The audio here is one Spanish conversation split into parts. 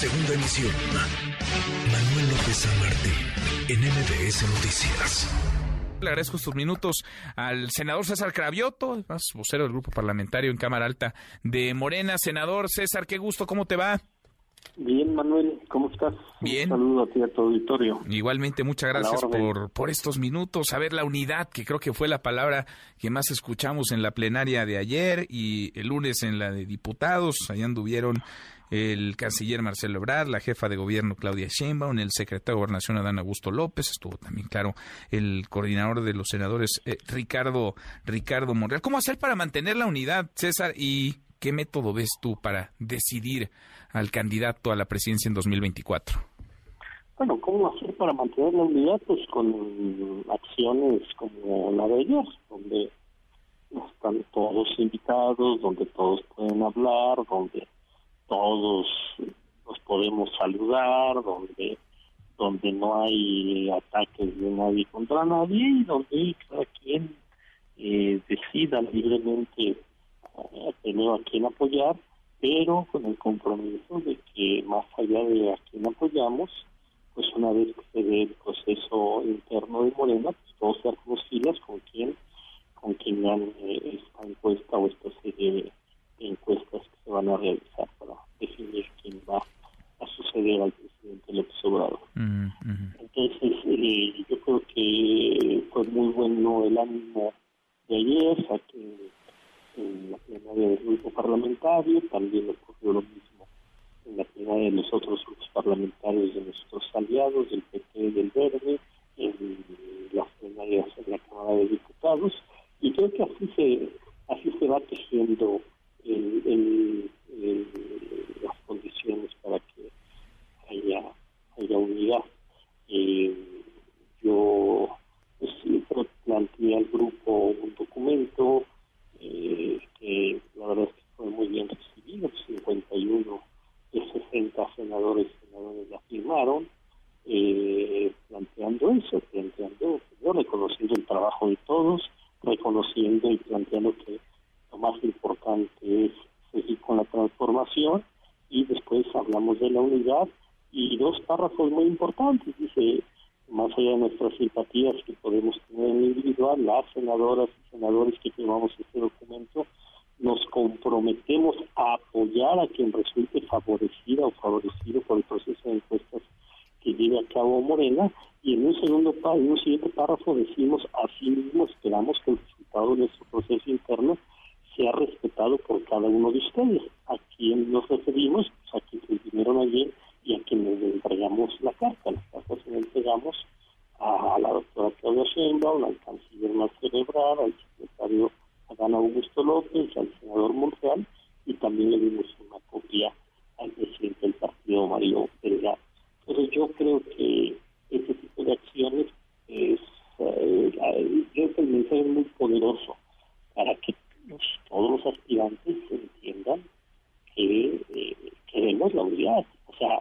Segunda emisión. Manuel López San Martín, en MBS Noticias. Le agradezco estos minutos al senador César Cravioto, más vocero del grupo parlamentario en Cámara Alta de Morena. Senador César, qué gusto, ¿cómo te va? Bien, Manuel, ¿cómo estás? Bien. Un saludo a ti a tu auditorio. Igualmente, muchas gracias por, por estos minutos. A ver, la unidad, que creo que fue la palabra que más escuchamos en la plenaria de ayer y el lunes en la de diputados. Allá anduvieron el canciller Marcelo Ebrard, la jefa de gobierno Claudia Sheinbaum, el secretario de Gobernación Adán Augusto López, estuvo también claro el coordinador de los senadores eh, Ricardo Ricardo Monreal. ¿Cómo hacer para mantener la unidad, César? ¿Y qué método ves tú para decidir al candidato a la presidencia en 2024? Bueno, ¿cómo hacer para mantener la unidad? Pues con acciones como la de ellos, donde están todos invitados, donde todos pueden hablar, donde todos nos podemos saludar, donde donde no hay ataques de nadie contra nadie y donde cada quien eh, decida libremente eh, tener a quien apoyar, pero con el compromiso de que más allá de a quien apoyamos, pues una vez que se dé el proceso interno de Morena, pues todos seamos filas con quien con quien dan eh, esta encuesta o esta serie de encuestas que se van a realizar para definir quién va a suceder al presidente López Obrador. Mm, ujú. Entonces, eh, yo creo que fue muy bueno el ánimo de ayer, aquí en la plenaria del grupo parlamentario, también ocurrió lo mismo en la plenaria de los otros grupos parlamentarios de nuestros aliados, del PT y del Verde, en las plenarias en la Cámara de Diputados, y creo que así se, así se va tejiendo el, el- el- las condiciones para que haya, haya unidad. Eh, yo pues, siempre planteé al grupo un documento eh, que la verdad es que fue muy bien recibido, 51 de 60 senadores y senadoras la firmaron, eh, planteando eso, reconociendo el trabajo de todos, reconociendo y planteando que lo más importante es seguir con la transformación y después hablamos de la unidad y dos párrafos muy importantes, dice, más allá de nuestras simpatías que podemos tener en individual, las senadoras y senadores que firmamos este documento, nos comprometemos a apoyar a quien resulte favorecida o favorecido por el proceso de encuestas que lleve a cabo Morena y en un segundo en un siguiente párrafo decimos así mismo esperamos que el resultado de nuestro proceso interno sea respetado por cada uno de ustedes. A quien nos referimos, pues a quienes vinieron ayer y a quienes le entregamos la carta. Las cartas se le entregamos a, la doctora Claudia Sheinbaum, al canciller Marcelo Ebrard, al Al senador Monreal y también le dimos una copia al presidente del partido, Mario Delgado. Entonces yo creo que este tipo de acciones es, eh, el muy poderoso para que todos los aspirantes entiendan que eh, queremos la unidad. O sea,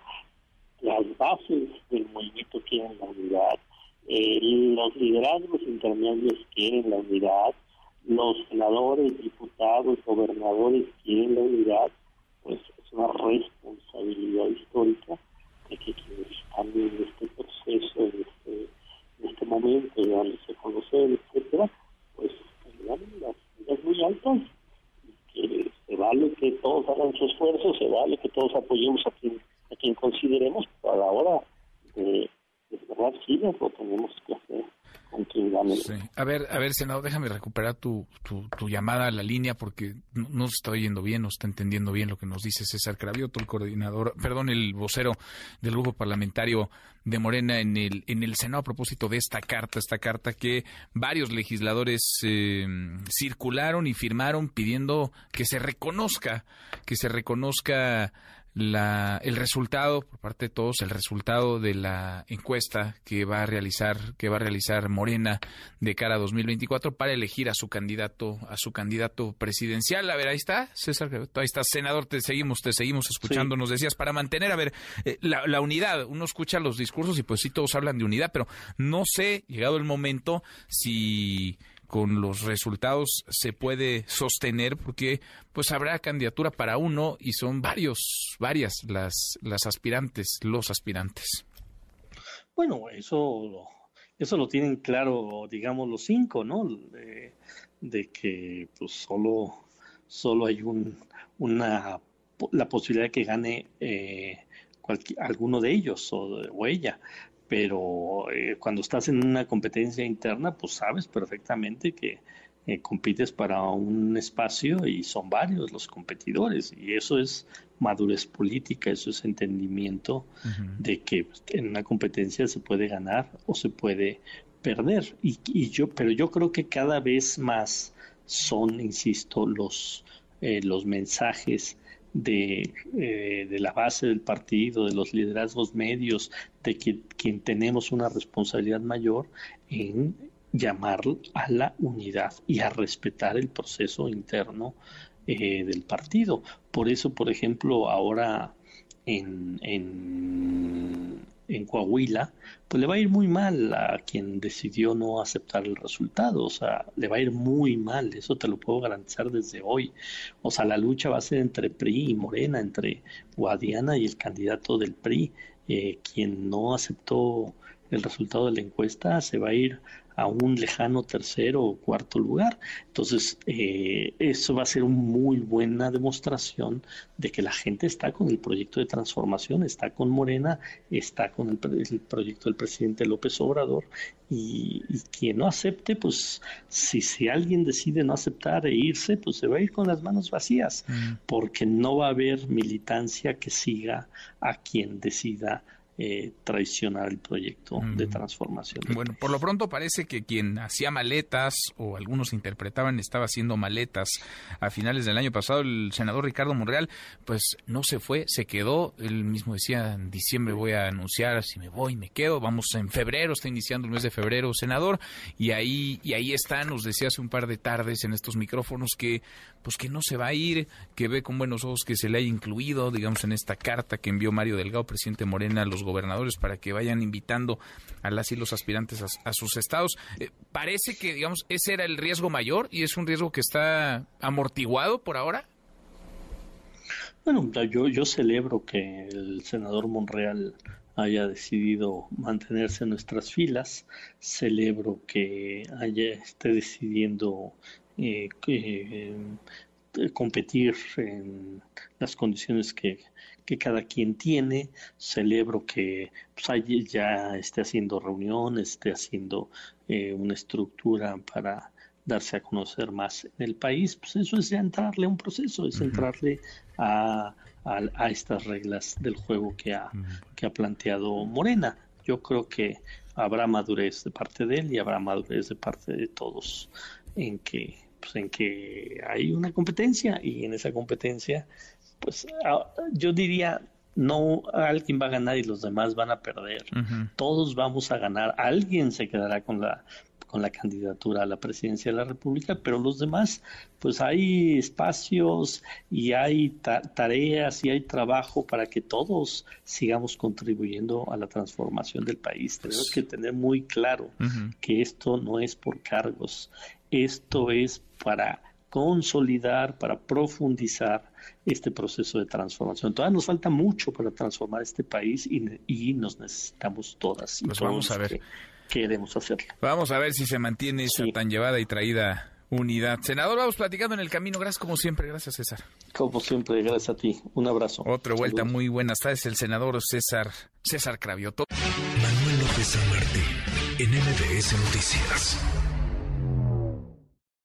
las bases del movimiento quieren la unidad, eh, los liderazgos intermedios quieren la unidad, los senadores, diputados, quieren la unidad, pues es una responsabilidad histórica de que quienes están en este proceso, en este, en este momento, de darles a conocer, etcétera, pues tengan las medidas muy altas y que se vale que todos hagan su esfuerzo, se vale que todos apoyemos a quien, a quien consideremos, pero a la hora de, de filas lo tenemos que hacer A ver, a ver, senador, déjame recuperar tu, tu, llamada a la línea porque no, se está oyendo bien, no está entendiendo bien lo que nos dice César Cravioto, el coordinador, perdón, el vocero del grupo parlamentario de Morena en el, en el Senado a propósito de esta carta, esta carta que varios legisladores eh, circularon y firmaron pidiendo que se reconozca, que se reconozca la, el resultado por parte de todos, el resultado de la encuesta que va a realizar, que va a realizar Morena de cara a 2024 para elegir a su candidato, a su candidato presidencial. A ver, ahí está, César, ahí está, senador, te seguimos, te seguimos escuchando. Nos decías para mantener, a ver, eh, la, la unidad. Uno escucha los discursos y pues sí todos hablan de unidad, pero no sé, llegado el momento, si con los resultados se puede sostener porque pues habrá candidatura para uno y son varios, varias las, las aspirantes, los aspirantes. Bueno, eso, eso lo tienen claro, digamos, los cinco, ¿no? De, que pues solo, solo hay un, una, la posibilidad de que gane eh, alguno de ellos o, o ella pero eh, cuando estás en una competencia interna, pues sabes perfectamente que eh, compites para un espacio y son varios los competidores y eso es madurez política, eso es entendimiento de que en una competencia se puede ganar o se puede perder. Y, y, yo, pero yo creo que cada vez más son, insisto, los eh, los mensajes de, eh, de, la base del partido, de los liderazgos medios, de que, quien tenemos una responsabilidad mayor en llamar a la unidad y a respetar el proceso interno eh, del partido. Por eso, por ejemplo, ahora en, en en Coahuila, pues le va a ir muy mal a quien decidió no aceptar el resultado, o sea, le va a ir muy mal, eso te lo puedo garantizar desde hoy. O sea, la lucha va a ser entre PRI y Morena, entre Guadiana y el candidato del PRI, eh, quien no aceptó el resultado de la encuesta se va a ir a un lejano tercero o cuarto lugar. Entonces, eh, eso va a ser una muy buena demostración de que la gente está con el proyecto de transformación, está con Morena, está con el, proyecto del presidente López Obrador y, quien no acepte, pues si, si alguien decide no aceptar e irse, pues se va a ir con las manos vacías, mm. porque no va a haber militancia que siga a quien decida eh, traicionar el proyecto de transformación. Bueno, por lo pronto parece que quien hacía maletas o algunos interpretaban estaba haciendo maletas a finales del año pasado, el senador Ricardo Monreal, pues no se fue, se quedó, él mismo decía en diciembre voy a anunciar si me voy, me quedo, vamos en febrero, está iniciando el mes de febrero, senador, y ahí y ahí está, nos decía hace un par de tardes en estos micrófonos que pues que no se va a ir, que ve con buenos ojos que se le haya incluido, digamos en esta carta que envió Mario Delgado, presidente Morena a los gobernadores para que vayan invitando a las y los aspirantes a, sus estados. Eh, parece que, digamos, ese era el riesgo mayor y es un riesgo que está amortiguado por ahora. Bueno, yo, celebro que el senador Monreal haya decidido mantenerse en nuestras filas. Celebro que haya esté decidiendo eh, eh, competir en las condiciones que, que cada quien tiene. Celebro que pues, ya esté haciendo reuniones, esté haciendo eh, una estructura para darse a conocer más en el país. Pues eso es entrarle a un proceso, es entrarle a, a, estas reglas del juego que ha, que ha planteado Morena. Yo creo que habrá madurez de parte de él y habrá madurez de parte de todos en que pues en que hay una competencia y en esa competencia pues yo diría, no alguien va a ganar y los demás van a perder. Todos vamos a ganar. Alguien se quedará con la con la candidatura a la presidencia de la República, pero los demás, pues hay espacios y hay tareas y hay trabajo para que todos sigamos contribuyendo a la transformación del país. Tenemos que tener muy claro que esto no es por cargos, esto es para consolidar, para profundizar este proceso de transformación. Todavía nos falta mucho para transformar este país y, nos necesitamos todas. Y pues vamos a ver. Queremos hacerlo. Vamos a ver si se mantiene esa tan llevada y traída unidad. Senador, vamos platicando en el camino. Gracias como siempre. Gracias, César. Como siempre, gracias a ti. Un abrazo. Otra vuelta muy buenas tardes. El senador César, César Cravioto. Manuel López San Martín, en MBS Noticias.